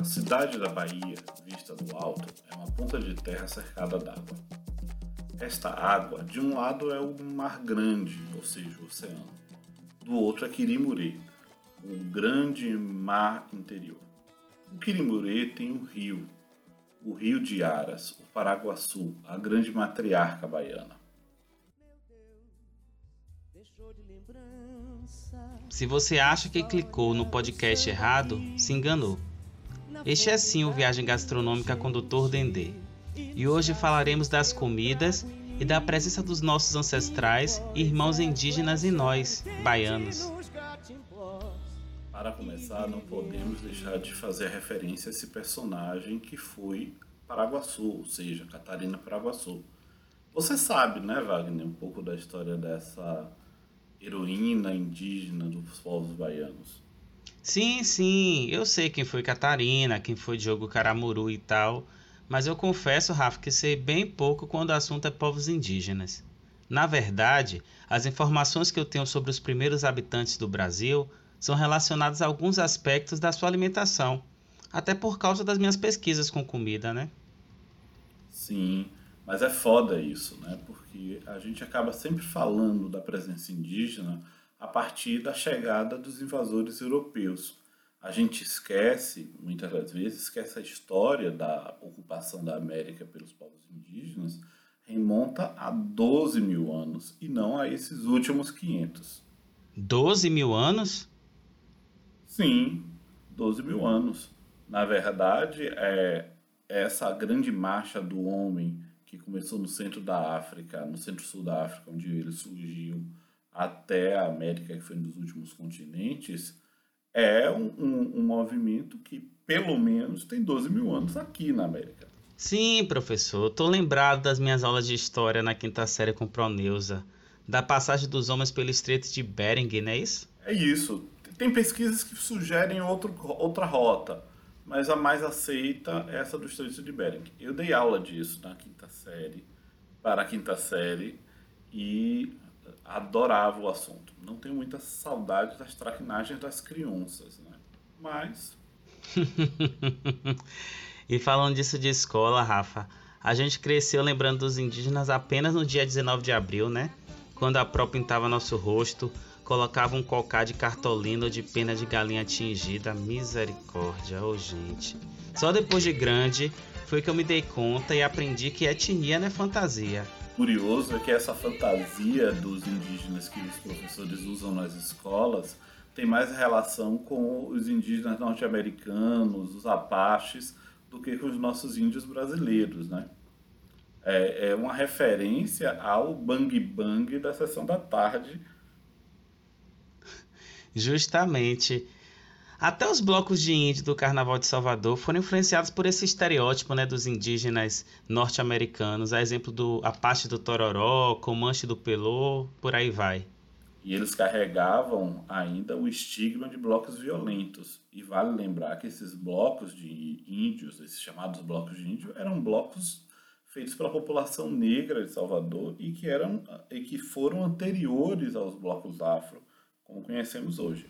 A cidade da Bahia, vista do alto, é uma ponta de terra cercada d'água. Esta água, de um lado é o Mar Grande, ou seja, o oceano. Do outro é Quirimurê, o grande mar interior. O Quirimurê tem um rio, o Rio de Aras, o Paraguaçu, a grande matriarca baiana. Se você acha que clicou no podcast errado, se enganou. Este é sim o Viagem Gastronômica com Dr. Dendê. E hoje falaremos das comidas e da presença dos nossos ancestrais e irmãos indígenas em nós, baianos. Para começar, não podemos deixar de fazer referência a esse personagem que foi Paraguaçu, ou seja, Catarina Paraguaçu. Você sabe, né, Wagner, um pouco da história dessa heroína indígena dos povos baianos. Sim, sim, eu sei quem foi Catarina, quem foi Diogo Caramuru e tal, mas eu confesso, Rafa, que sei bem pouco quando o assunto é povos indígenas. Na verdade, as informações que eu tenho sobre os primeiros habitantes do Brasil são relacionadas a alguns aspectos da sua alimentação, até por causa das minhas pesquisas com comida, né? Sim, mas é foda isso, né? Porque a gente acaba sempre falando da presença indígena a partir da chegada dos invasores europeus. A gente esquece, muitas das vezes, esquece a história da ocupação da América pelos povos indígenas, remonta a 12 mil anos e não a esses últimos 500. 12 mil anos? Sim, 12 mil anos. Na verdade, é essa grande marcha do homem que começou no centro da África, no centro-sul da África, onde ele surgiu, até a América, que foi um dos últimos continentes, é um, um, um, movimento que, pelo menos, tem 12 mil anos aqui na América. Sim, professor. Estou lembrado das minhas aulas de história na quinta série com Proneusa, da passagem dos homens pelo Estreito de Bering, não é isso? É isso. Tem pesquisas que sugerem outro, outra rota, mas a mais aceita é essa do Estreito de Bering. Eu dei aula disso na quinta série, para a quinta série, e adorava o assunto. Não tenho muita saudade das traquinagens das crianças, né? Mas. e falando disso de escola, Rafa, a gente cresceu lembrando dos indígenas apenas no dia 19 de abril, né? Quando a pró pintava nosso rosto, colocava um cocá de cartolina ou de pena de galinha tingida. Misericórdia, ô oh, gente. Só depois de grande foi que eu me dei conta e aprendi que etnia não é fantasia curioso é que essa fantasia dos indígenas que os professores usam nas escolas tem mais relação com os indígenas norte-americanos, os apaches, do que com os nossos índios brasileiros, né? É, é uma referência ao bang bang da sessão da tarde. Justamente. Até os blocos de índio do Carnaval de Salvador foram influenciados por esse estereótipo né, dos indígenas norte-americanos, a exemplo do Apache do Tororó, Comanche do Pelô, por aí vai. E eles carregavam ainda o estigma de blocos violentos. E vale lembrar que esses blocos de índios, esses chamados blocos de índio, eram blocos feitos pela população negra de Salvador e que, eram, e que foram anteriores aos blocos afro, como conhecemos hoje.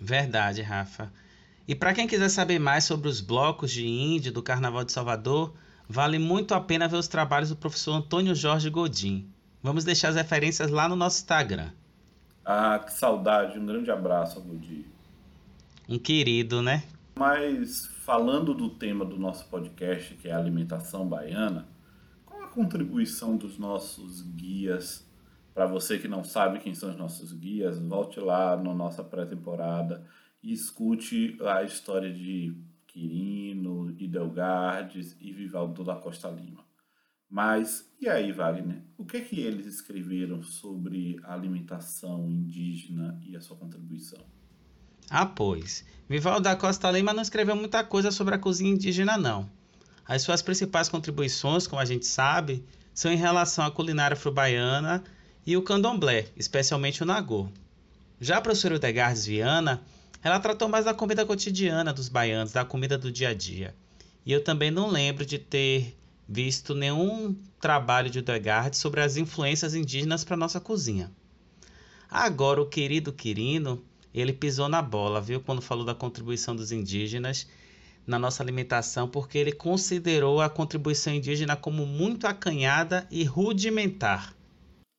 Verdade, Rafa. E para quem quiser saber mais sobre os blocos de índio do Carnaval de Salvador, vale muito a pena ver os trabalhos do professor Antônio Jorge Godin. Vamos deixar as referências lá no nosso Instagram. Ah, que saudade. Um grande abraço, Godin. Um querido, né? Mas falando do tema do nosso podcast, que é a alimentação baiana, qual a contribuição dos nossos guias para você que não sabe quem são os nossos guias, volte lá na nossa pré-temporada e escute a história de Quirino, Idelgardes e Vivaldo da Costa Lima. Mas, e aí, Wagner? O que é que eles escreveram sobre a alimentação indígena e a sua contribuição? Ah, pois. Vivaldo da Costa Lima não escreveu muita coisa sobre a cozinha indígena, não. As suas principais contribuições, como a gente sabe, são em relação à culinária afro-baiana e o candomblé, especialmente o nagô. Já a professora Udegardes Viana, ela tratou mais da comida cotidiana dos baianos, da comida do dia a dia. E eu também não lembro de ter visto nenhum trabalho de Odegaard sobre as influências indígenas para nossa cozinha. Agora, o querido Quirino, ele pisou na bola, viu, quando falou da contribuição dos indígenas na nossa alimentação, porque ele considerou a contribuição indígena como muito acanhada e rudimentar.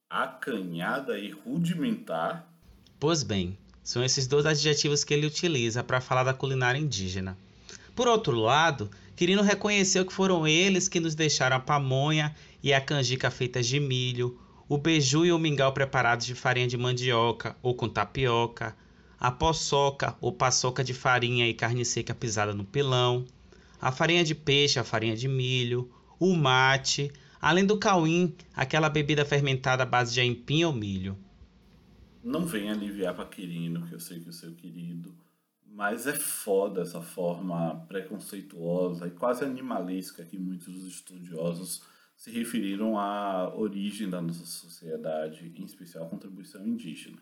Acanhada e rudimentar? Pois bem, são esses dois adjetivos que ele utiliza para falar da culinária indígena. Por outro lado, Quirino reconheceu que foram eles que nos deixaram a pamonha e a canjica feitas de milho, o beiju e o mingau preparados de farinha de mandioca ou com tapioca, a poçoca ou paçoca de farinha e carne seca pisada no pilão, a farinha de peixe, a farinha de milho, o mate, além do cauim, aquela bebida fermentada à base de aipim ou milho. Não vem aliviar Quirino, que eu sei que o seu querido, mas é foda essa forma preconceituosa e quase animalesca que muitos estudiosos se referiram à origem da nossa sociedade, em especial a contribuição indígena.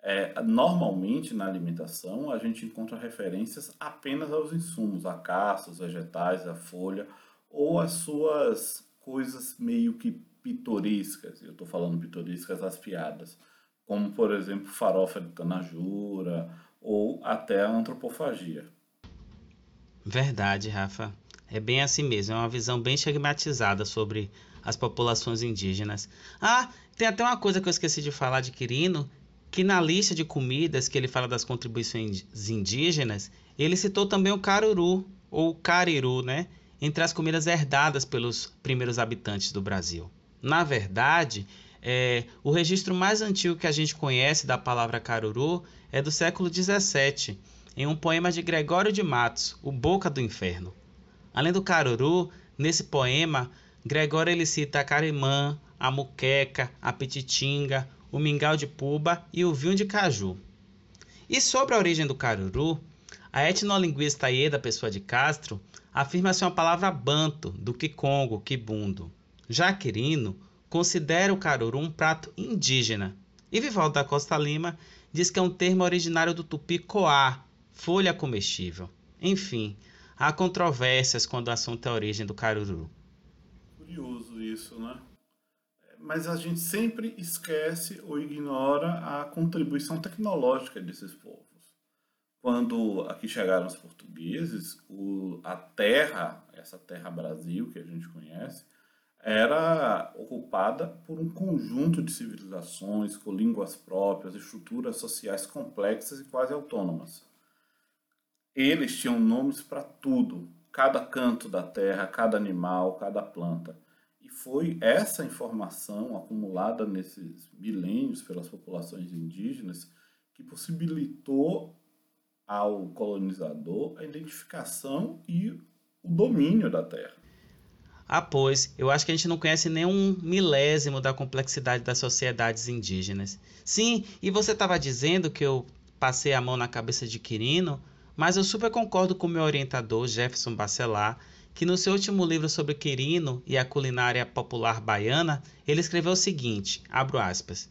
É, normalmente na alimentação a gente encontra referências apenas aos insumos, a caça, os vegetais, a folha ou as suas coisas meio que pitorescas. Eu estou falando pitorescas as piadas, como por exemplo farofa de tanajura ou até a antropofagia. Verdade, Rafa. É bem assim mesmo, é uma visão bem estigmatizada sobre as populações indígenas. Ah, tem até uma coisa que eu esqueci de falar de Quirino, que na lista de comidas que ele fala das contribuições indígenas, ele citou também o caruru, ou cariru, né? Entre as comidas herdadas pelos primeiros habitantes do Brasil. Na verdade, é, o registro mais antigo que a gente conhece da palavra caruru é do século XVII, em um poema de Gregório de Matos, O Boca do Inferno. Além do caruru, nesse poema, Gregório ele cita a carimã, a muqueca, a petitinga, o mingau de puba e o vinho de caju. E sobre a origem do caruru, a etnolinguista Ieda Pessoa de Castro afirma ser uma palavra banto, do Kikongo, Kibundo. Já Quirino considera o caruru um prato indígena. E Vivaldo da Costa Lima diz que é um termo originário do tupi coá, folha comestível. Enfim, há controvérsias quando o assunto é a origem do caruru. Curioso isso, né? mas a gente sempre esquece ou ignora a contribuição tecnológica desses povos. Quando aqui chegaram os portugueses, o, a terra, essa terra Brasil que a gente conhece, era ocupada por um conjunto de civilizações com línguas próprias, estruturas sociais complexas e quase autônomas. Eles tinham nomes para tudo, cada canto da terra, cada animal, cada planta. E foi essa informação acumulada nesses milênios pelas populações indígenas que possibilitou ao colonizador a identificação e o domínio da terra. Ah, pois, eu acho que a gente não conhece nem um milésimo da complexidade das sociedades indígenas. Sim, e você estava dizendo que eu passei a mão na cabeça de Quirino, mas eu super concordo com o meu orientador, Jefferson Bacelar, que no seu último livro sobre Quirino e a culinária popular baiana, ele escreveu o seguinte, abro aspas,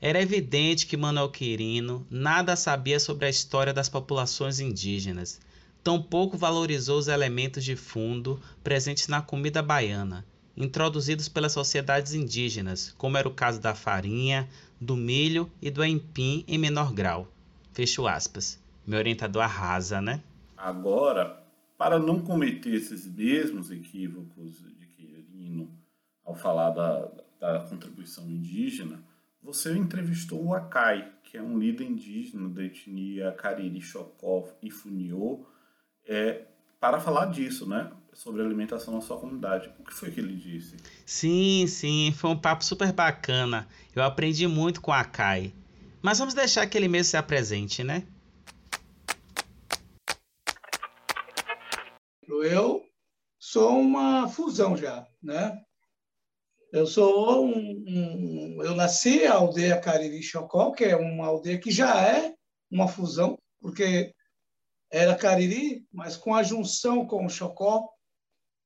era evidente que Manuel Quirino nada sabia sobre a história das populações indígenas, tampouco valorizou os elementos de fundo presentes na comida baiana, introduzidos pelas sociedades indígenas, como era o caso da farinha, do milho e do empim em menor grau. Fecho aspas. Meu orientador arrasa, né? Agora, para não cometer esses mesmos equívocos de Quirino ao falar da, da contribuição indígena, você entrevistou o Akai, que é um líder indígena da etnia Cariri Chocó e Funiô, é, para falar disso, né? Sobre alimentação na sua comunidade. O que foi que ele disse? Sim, sim, foi um papo super bacana. Eu aprendi muito com o Akai. Mas vamos deixar que ele mesmo se apresente, né? Eu sou uma fusão já, né? Eu sou um, um eu nasci a aldeia Cariri Chocó, que é uma aldeia que já é uma fusão, porque era Cariri, mas com a junção com o Chocó,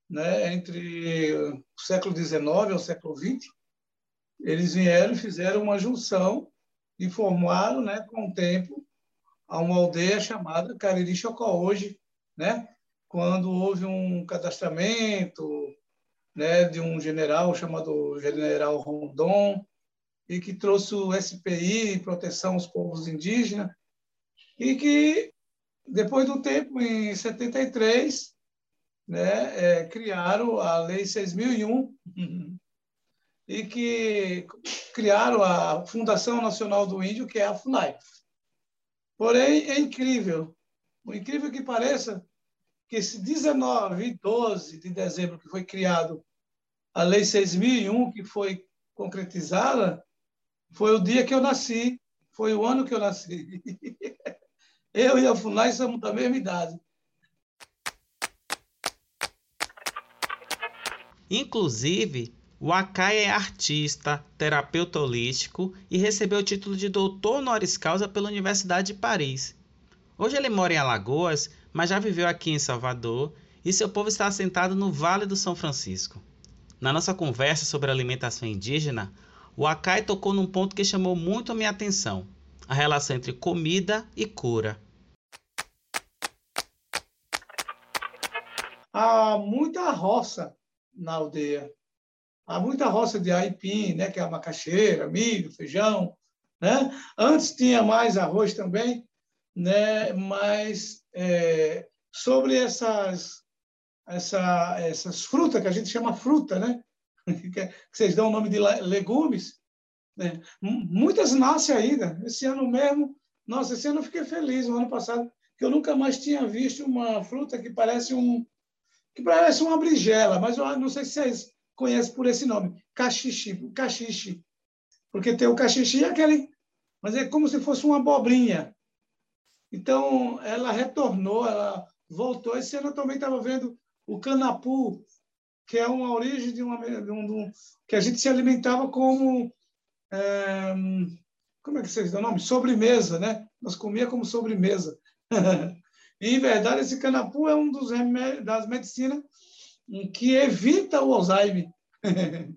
né, entre o século XIX e o século XX, eles vieram e fizeram uma junção e formaram, né, com o tempo, uma aldeia chamada Cariri Chocó hoje, né? quando houve um cadastramento né, de um general chamado General Rondon, e que trouxe o SPI, Proteção aos Povos Indígenas, e que, depois do tempo, em 73, né, é, criaram a Lei 6.001, e que criaram a Fundação Nacional do Índio, que é a FUNAI. Porém, é incrível, o incrível que pareça, que esse 19 e 12 de dezembro que foi criado a Lei 6.001, que foi concretizada, foi o dia que eu nasci, foi o ano que eu nasci. Eu e a FUNAI somos da mesma idade. Inclusive, o Akai é artista, terapeuta holístico e recebeu o título de doutor honoris causa pela Universidade de Paris. Hoje ele mora em Alagoas, mas já viveu aqui em Salvador e seu povo está assentado no Vale do São Francisco. Na nossa conversa sobre alimentação indígena, o Akai tocou num ponto que chamou muito a minha atenção: a relação entre comida e cura. Há muita roça na aldeia. Há muita roça de aipim, né, que é a macaxeira, milho, feijão. Né? Antes tinha mais arroz também, né? mas é, sobre essas, essa, essas frutas, que a gente chama fruta, né? que vocês dão o nome de legumes, né? muitas nascem ainda. Esse ano mesmo, nossa, esse ano eu fiquei feliz, no ano passado, que eu nunca mais tinha visto uma fruta que parece um que parece uma brigela, mas eu não sei se vocês conhecem por esse nome, caxixe, caxixe. Porque tem o caxixe e aquele, mas é como se fosse uma abobrinha. Então, ela retornou, ela voltou. Esse ano eu também estava vendo o canapu, que é uma origem de, uma, de, um, de um, que a gente se alimentava como é, como é que vocês dão o nome? Sobremesa, né? Nós comia como sobremesa. e, em verdade, esse canapu é um dos das medicinas que evita o Alzheimer,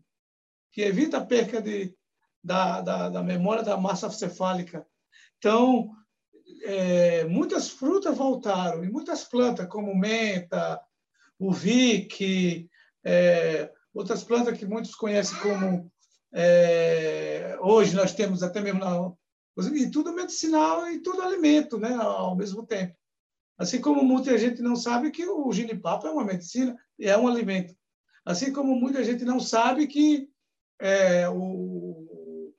que evita a perca de, da, da, da memória da massa cefálica. Então, é, muitas frutas voltaram e muitas plantas, como menta, o vique, é, outras plantas que muitos conhecem como. É, hoje nós temos até mesmo. Na, e tudo medicinal e tudo alimento né, ao mesmo tempo. Assim como muita gente não sabe que o ginipapo é uma medicina e é um alimento. Assim como muita gente não sabe que é, o,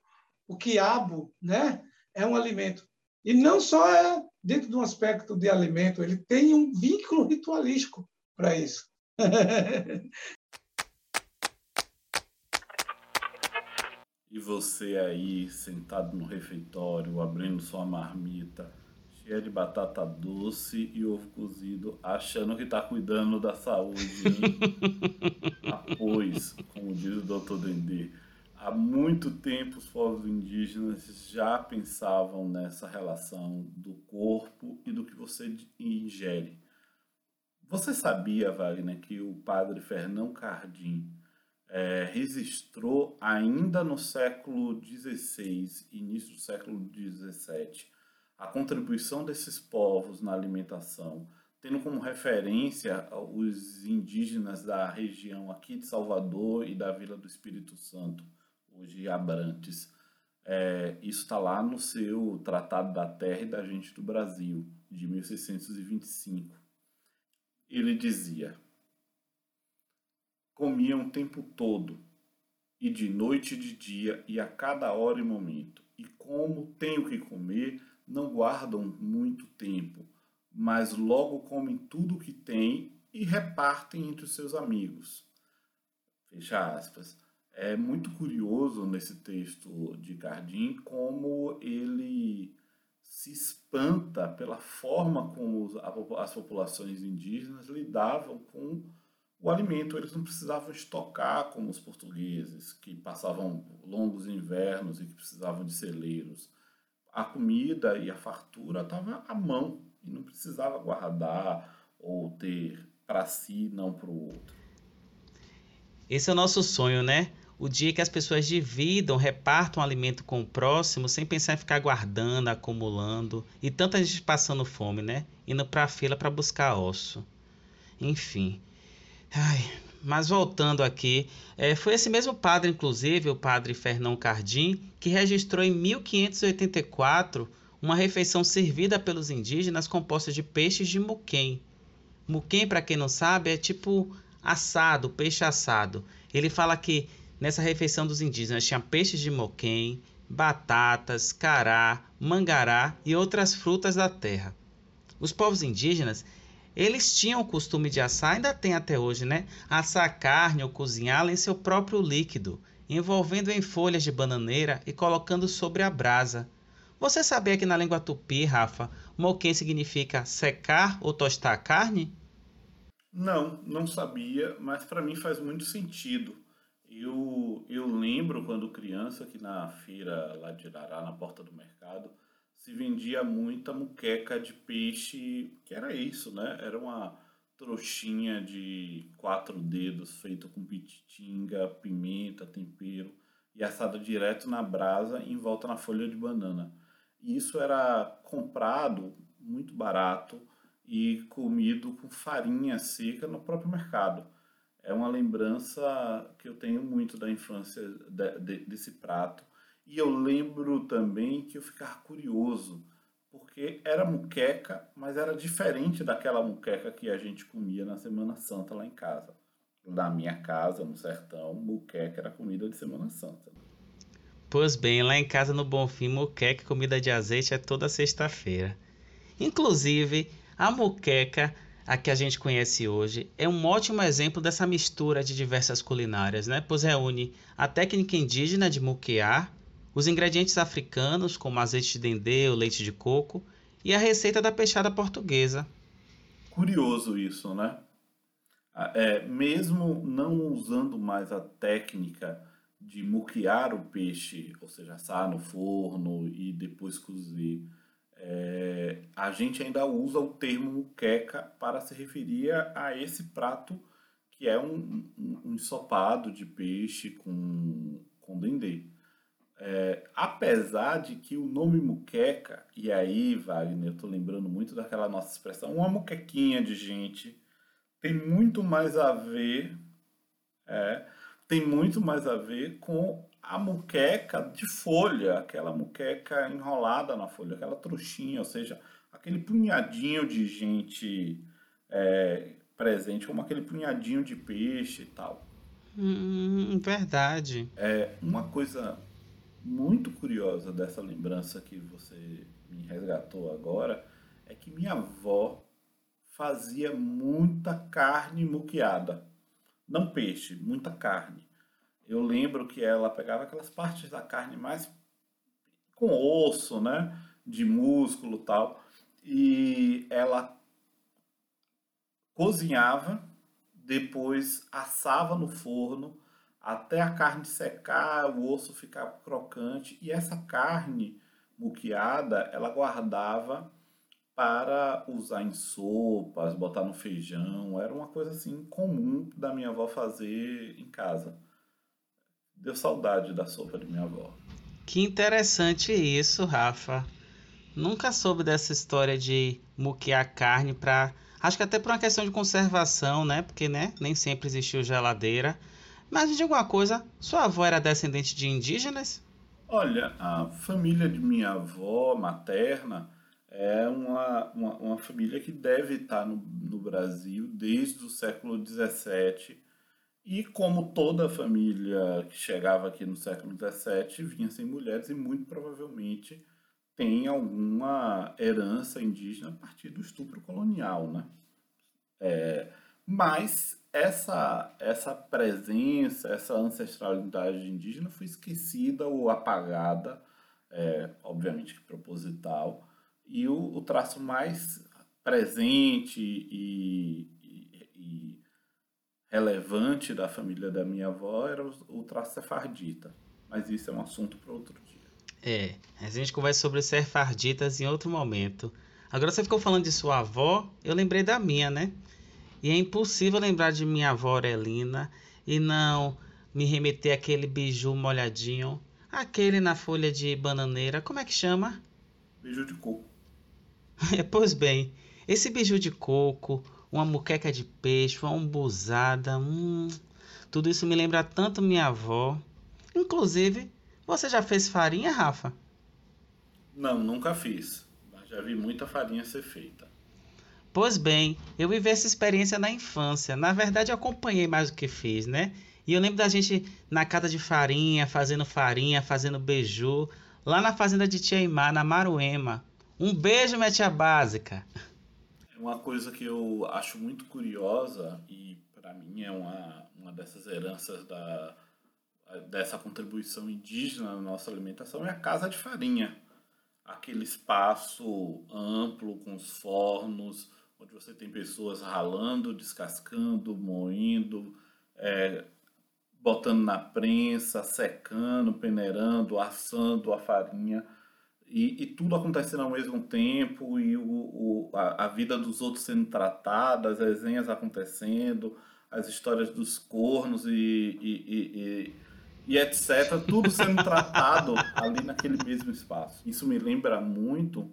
o quiabo né, é um alimento. E não só é dentro de um aspecto de alimento, ele tem um vínculo ritualístico para isso. e você aí, sentado no refeitório, abrindo sua marmita, cheia de batata doce e ovo cozido, achando que está cuidando da saúde, hein? ah, pois, como diz o doutor Dendê, há muito tempo os povos indígenas já pensavam nessa relação do corpo e do que você ingere. Você sabia, Wagner, que o padre Fernão Cardim é, registrou ainda no século XVI, início do século XVII, a contribuição desses povos na alimentação, tendo como referência os indígenas da região aqui de Salvador e da Vila do Espírito Santo, hoje Abrantes. É, isso está lá no seu Tratado da Terra e da Gente do Brasil, de 1625. Ele dizia: Comiam o tempo todo, e de noite e de dia, e a cada hora e momento. E como tenho que comer, não guardam muito tempo, mas logo comem tudo o que têm e repartem entre os seus amigos. Fecha aspas. É muito curioso nesse texto de Cardim como ele se espanta pela forma como as populações indígenas lidavam com o alimento. Eles não precisavam estocar como os portugueses, que passavam longos invernos e que precisavam de celeiros. A comida e a fartura estavam à mão e não precisava guardar ou ter para si, não para o outro. Esse é o nosso sonho, né? O dia que as pessoas dividam, repartam alimento com o próximo sem pensar em ficar guardando, acumulando e tanta gente passando fome, né? Indo para a fila para buscar osso. Enfim. Ai, Mas voltando aqui, é, foi esse mesmo padre, inclusive, o padre Fernão Cardim, que registrou em 1584 uma refeição servida pelos indígenas composta de peixes de muquem. Muquem, para quem não sabe, é tipo assado, peixe assado. Ele fala que nessa refeição dos indígenas tinha peixes de moquém, batatas, cará, mangará e outras frutas da terra. Os povos indígenas, eles tinham o costume de assar, ainda tem até hoje, né? Assar carne ou cozinhá-la em seu próprio líquido, envolvendo em folhas de bananeira e colocando sobre a brasa. Você sabia que na língua tupi, Rafa, moquém significa secar ou tostar a carne? Não, não sabia, mas para mim faz muito sentido. Eu, eu lembro quando criança que na feira lá de Irará, na porta do mercado, se vendia muita muqueca de peixe, que era isso, né? Era uma trouxinha de quatro dedos feito com pititinga, pimenta, tempero e assada direto na brasa em volta na folha de banana. E isso era comprado muito barato e comido com farinha seca no próprio mercado. É uma lembrança que eu tenho muito da infância de, de, desse prato. E eu lembro também que eu ficava curioso, porque era muqueca, mas era diferente daquela muqueca que a gente comia na Semana Santa lá em casa. Na minha casa, no sertão, muqueca era comida de Semana Santa. Pois bem, lá em casa no Bonfim, muqueca comida de azeite é toda sexta-feira. Inclusive, a muqueca, a que a gente conhece hoje, é um ótimo exemplo dessa mistura de diversas culinárias, né? pois reúne a técnica indígena de muquear, os ingredientes africanos, como azeite de dendê ou leite de coco, e a receita da peixada portuguesa. Curioso isso, né? É, mesmo não usando mais a técnica de muquear o peixe, ou seja, assar no forno e depois cozer, a gente ainda usa o termo muqueca para se referir a esse prato que é um, um, ensopado de peixe com, com dendê. É, apesar de que o nome muqueca, e aí, Wagner, eu estou lembrando muito daquela nossa expressão, uma muquequinha de gente, tem muito mais a ver, é, tem muito mais a ver com a muqueca de folha, aquela muqueca enrolada na folha, aquela trouxinha, ou seja, aquele punhadinho de gente é, presente, como aquele punhadinho de peixe e tal. Hum, verdade. É uma coisa muito curiosa dessa lembrança que você me resgatou agora é que minha avó fazia muita carne muqueada. Não peixe, muita carne eu lembro que ela pegava aquelas partes da carne mais com osso, né? De músculo tal. E ela cozinhava, depois assava no forno até a carne secar, o osso ficar crocante. E essa carne muqueada, ela guardava para usar em sopas, botar no feijão. Era uma coisa assim comum da minha avó fazer em casa. Deu saudade da sopa de minha avó. Que interessante isso, Rafa. Nunca soube dessa história de muquear carne para. Acho que até por uma questão de conservação, né? Porque né? nem sempre existiu geladeira. Mas me diga uma coisa: sua avó era descendente de indígenas? Olha, a família de minha avó materna é uma, uma, uma família que deve estar no, no Brasil desde o século XVII e como toda família que chegava aqui no século XVII vinha sem mulheres e muito provavelmente tem alguma herança indígena a partir do estupro colonial, né? É, mas essa, essa presença, essa ancestralidade indígena foi esquecida ou apagada, é, obviamente proposital, e o, o traço mais presente e, e, e relevante da família da minha avó era o, traço sefardita. Mas isso é um assunto para outro. É, a gente conversa sobre sefarditas em outro momento. Agora você ficou falando de sua avó, eu lembrei da minha, né? E é impossível lembrar de minha avó Aurelina e não me remeter àquele biju molhadinho, aquele na folha de bananeira, como é que chama? Biju de coco. pois bem, esse biju de coco, uma muqueca de peixe, uma umbuzada, hum, tudo isso me lembra tanto minha avó. Inclusive, você já fez farinha, Rafa? Não, nunca fiz, mas já vi muita farinha ser feita. Pois bem, eu vivi essa experiência na infância. Na verdade, eu acompanhei mais do que fiz, né? E eu lembro da gente na casa de farinha, fazendo farinha, fazendo beiju, lá na fazenda de Tia Imá, na Maruema. Um beijo, minha tia básica. É uma coisa que eu acho muito curiosa e para mim é uma, uma dessas heranças da, dessa contribuição indígena na nossa alimentação é a casa de farinha. Aquele espaço amplo com os fornos, onde você tem pessoas ralando, descascando, moendo, é, botando na prensa, secando, peneirando, assando a farinha. E, e, tudo acontecendo ao mesmo tempo, e o, o a, a, vida dos outros sendo tratada, as resenhas acontecendo, as histórias dos cornos e, e, e etc. Tudo sendo tratado ali naquele mesmo espaço. Isso me lembra muito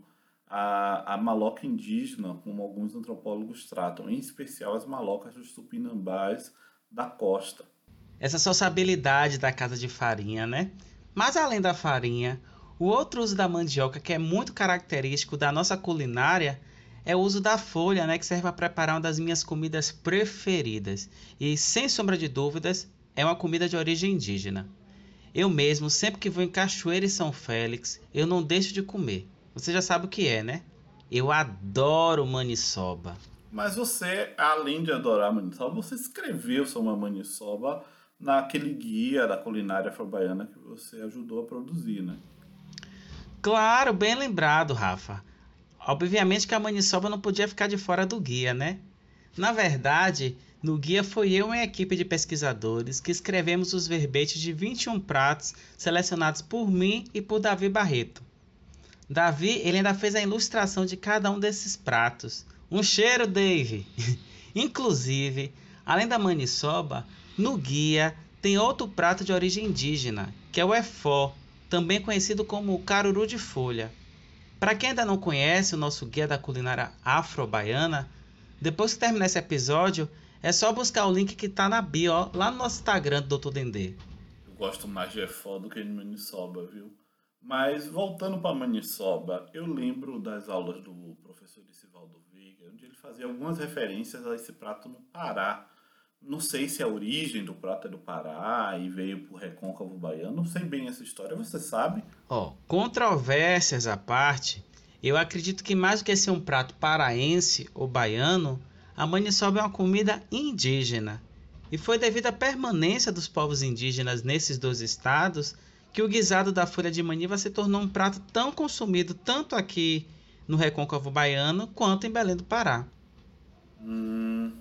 a, a maloca indígena, como alguns antropólogos tratam, em especial as malocas dos tupinambás da costa. Essa sociabilidade da casa de farinha, né? Mas além da farinha, o outro uso da mandioca que é muito característico da nossa culinária é o uso da folha, né, que serve para preparar uma das minhas comidas preferidas. E sem sombra de dúvidas, é uma comida de origem indígena. Eu mesmo, sempre que vou em Cachoeira e São Félix, eu não deixo de comer. Você já sabe o que é, né? Eu adoro maniçoba. Mas você, além de adorar maniçoba, você escreveu sobre a maniçoba naquele guia da culinária afro-baiana que você ajudou a produzir, né? Claro, bem lembrado, Rafa. Obviamente que a maniçoba não podia ficar de fora do guia, né? Na verdade, no guia foi eu e a equipe de pesquisadores que escrevemos os verbetes de 21 pratos selecionados por mim e por Davi Barreto. Davi, ele ainda fez a ilustração de cada um desses pratos. Um cheiro, Dave! Inclusive, além da maniçoba, no guia tem outro prato de origem indígena, que é o efó, também conhecido como caruru de folha. Para quem ainda não conhece o nosso guia da culinária afro-baiana, depois que terminar esse episódio, é só buscar o link que está na bio, ó, lá no nosso Instagram do Dr. Dendê. Eu gosto mais de efó do que de maniçoba, viu? Mas voltando para Maniçoba, eu lembro das aulas do professor Isivaldo Veiga, onde ele fazia algumas referências a esse prato no Pará. Não sei se a origem do prato é do Pará e veio por recôncavo baiano, não sei bem essa história, você sabe? Ó, oh, controvérsias à parte, eu acredito que mais do que ser um prato paraense ou baiano, a maniçoba é uma comida indígena. E foi devido à permanência dos povos indígenas nesses dois estados que o guisado da folha de maniva se tornou um prato tão consumido tanto aqui no Recôncavo Baiano quanto em Belém do Pará. Hum,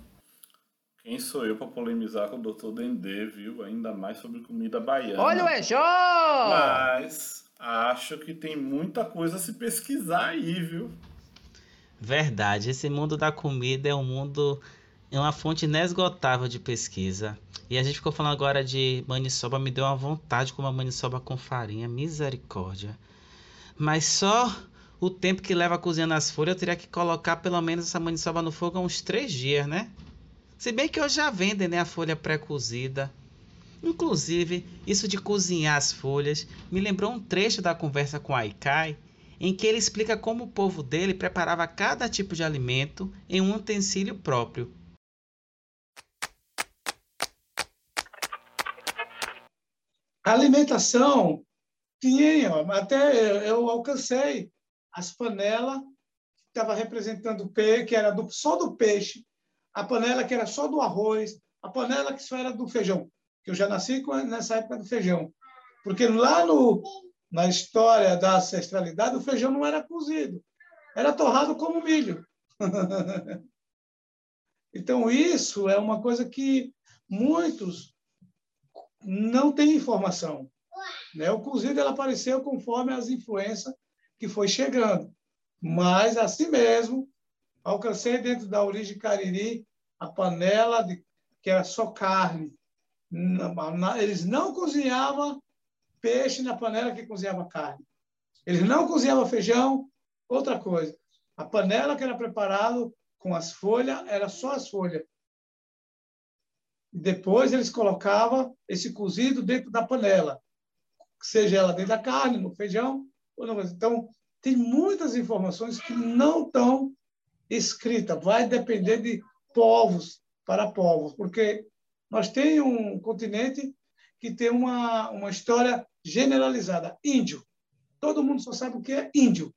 quem sou eu para polemizar com o Dr. Dendê, viu? Ainda mais sobre comida baiana. Olha o Ejó! Mas acho que tem muita coisa a se pesquisar aí, viu? Verdade, esse mundo da comida é um mundo é uma fonte inesgotável de pesquisa. E a gente ficou falando agora de maniçoba, me deu uma vontade de comer uma maniçoba com farinha, misericórdia. Mas só o tempo que leva cozinhando as folhas, eu teria que colocar pelo menos essa maniçoba no fogo há uns três dias, né? Se bem que hoje já vendem né, a folha pré-cozida. Inclusive, isso de cozinhar as folhas me lembrou um trecho da conversa com Aikai, em que ele explica como o povo dele preparava cada tipo de alimento em um utensílio próprio. A alimentação tinha, até eu alcancei as panelas que estava representando o peixe, que era do, só do peixe, a panela que era só do arroz, a panela que só era do feijão, que eu já nasci nessa época do feijão. Porque lá no, na história da ancestralidade, o feijão não era cozido, era torrado como milho. então, isso é uma coisa que muitos não tem informação. Né? O cozido ela apareceu conforme as influências que foi chegando. Mas, assim mesmo, alcancei dentro da origem cariri a panela de, que era só carne. Eles não cozinhavam peixe na panela que cozinhava carne. Eles não cozinhavam feijão, outra coisa. A panela que era preparado com as folhas, era só as folhas. Depois eles colocavam esse cozido dentro da panela, seja ela dentro da carne, no feijão. Ou não. Então, tem muitas informações que não estão escritas. Vai depender de povos para povos, porque nós temos um continente que tem uma, uma história generalizada. Índio. Todo mundo só sabe o que é índio.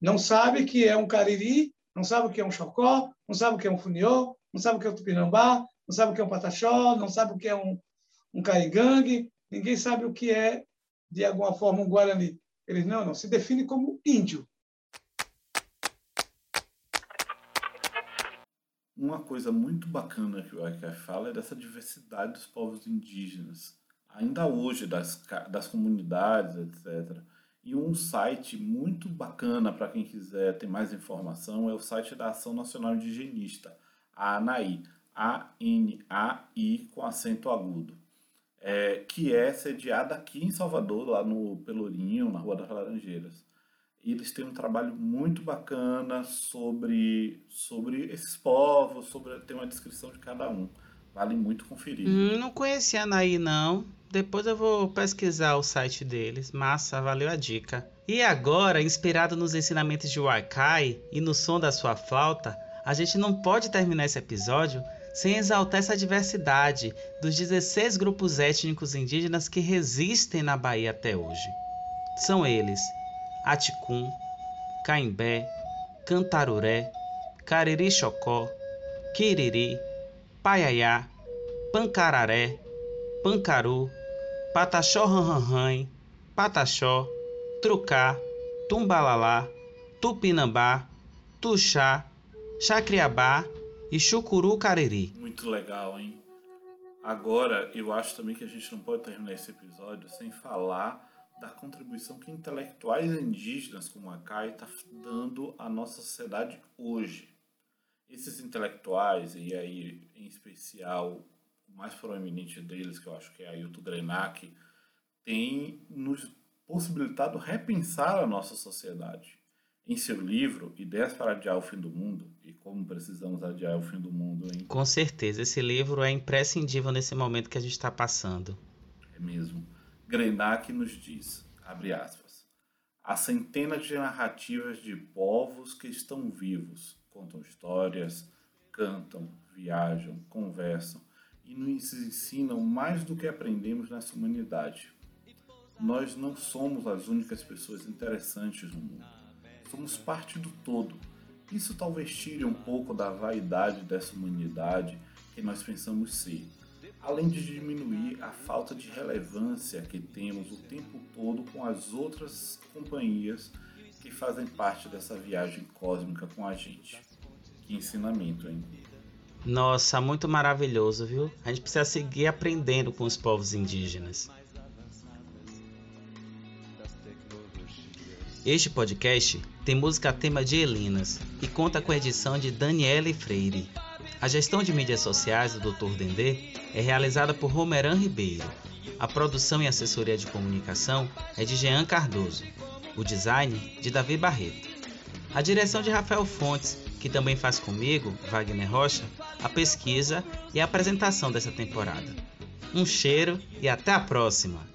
Não sabe que é um cariri, não sabe o que é um chocó, não sabe o que é um funiô, não sabe o que é um tupinambá, não sabe o que é um pataxó, não sabe o que é um, um caigangue, ninguém sabe o que é, de alguma forma, um guarani. Eles não, não, se define como índio. Uma coisa muito bacana que o ICAF fala é dessa diversidade dos povos indígenas, ainda hoje, das, das comunidades, etc. E um site muito bacana para quem quiser ter mais informação é o site da Ação Nacional Indigenista, a ANAI, a-N-A-I com acento agudo, é, que é sediada aqui em Salvador, lá no Pelourinho, na Rua das Laranjeiras. Eles têm um trabalho muito bacana sobre, sobre esses povos, sobre tem uma descrição de cada um. Vale muito conferir. Hum, não conhecia a Anaí, não. Depois eu vou pesquisar o site deles. Massa, valeu a dica. E agora, inspirado nos ensinamentos de Wakai e no som da sua flauta, a gente não pode terminar esse episódio sem exaltar essa diversidade dos 16 grupos étnicos indígenas que resistem na Bahia até hoje. São eles: Aticum, Caimbé, Cantaruré, Cariri Chocó, Quiriri, Paiaiá, Pancararé, Pancaru, Pataxó Ranranran, Pataxó, Trucá, Tumbalalá, Tupinambá, Tuxá, Chacriabá e Chucuru Cariri. Muito legal, hein? Agora, eu acho também que a gente não pode terminar esse episódio sem falar da contribuição que intelectuais indígenas como a CAI está dando à nossa sociedade hoje. Esses intelectuais, e aí em especial o mais proeminente deles, que eu acho que é Ailton Grenak, tem nos possibilitado repensar a nossa sociedade. Em seu livro Ideias para Adiar o Fim do Mundo, e como precisamos adiar o fim do mundo, hein? Com certeza, esse livro é imprescindível nesse momento que a gente está passando. É mesmo. Grenak nos diz, abre aspas, há centenas de narrativas de povos que estão vivos, contam histórias, cantam, viajam, conversam e nos ensinam mais do que aprendemos nessa humanidade. Nós não somos as únicas pessoas interessantes no mundo somos parte do todo. Isso talvez tire um pouco da vaidade dessa humanidade que nós pensamos ser, além de diminuir a falta de relevância que temos o tempo todo com as outras companhias que fazem parte dessa viagem cósmica com a gente. Que ensinamento, hein? Nossa, muito maravilhoso, viu? A gente precisa seguir aprendendo com os povos indígenas. Este podcast tem música tema de Elinas e conta com a edição de Daniele Freire. A gestão de mídias sociais do Dr. Dendê é realizada por Romeran Ribeiro. A produção e assessoria de comunicação é de Jean Cardoso. O design de Davi Barreto. A direção de Rafael Fontes, que também faz comigo, Wagner Rocha, a pesquisa e a apresentação dessa temporada. Um cheiro e até a próxima!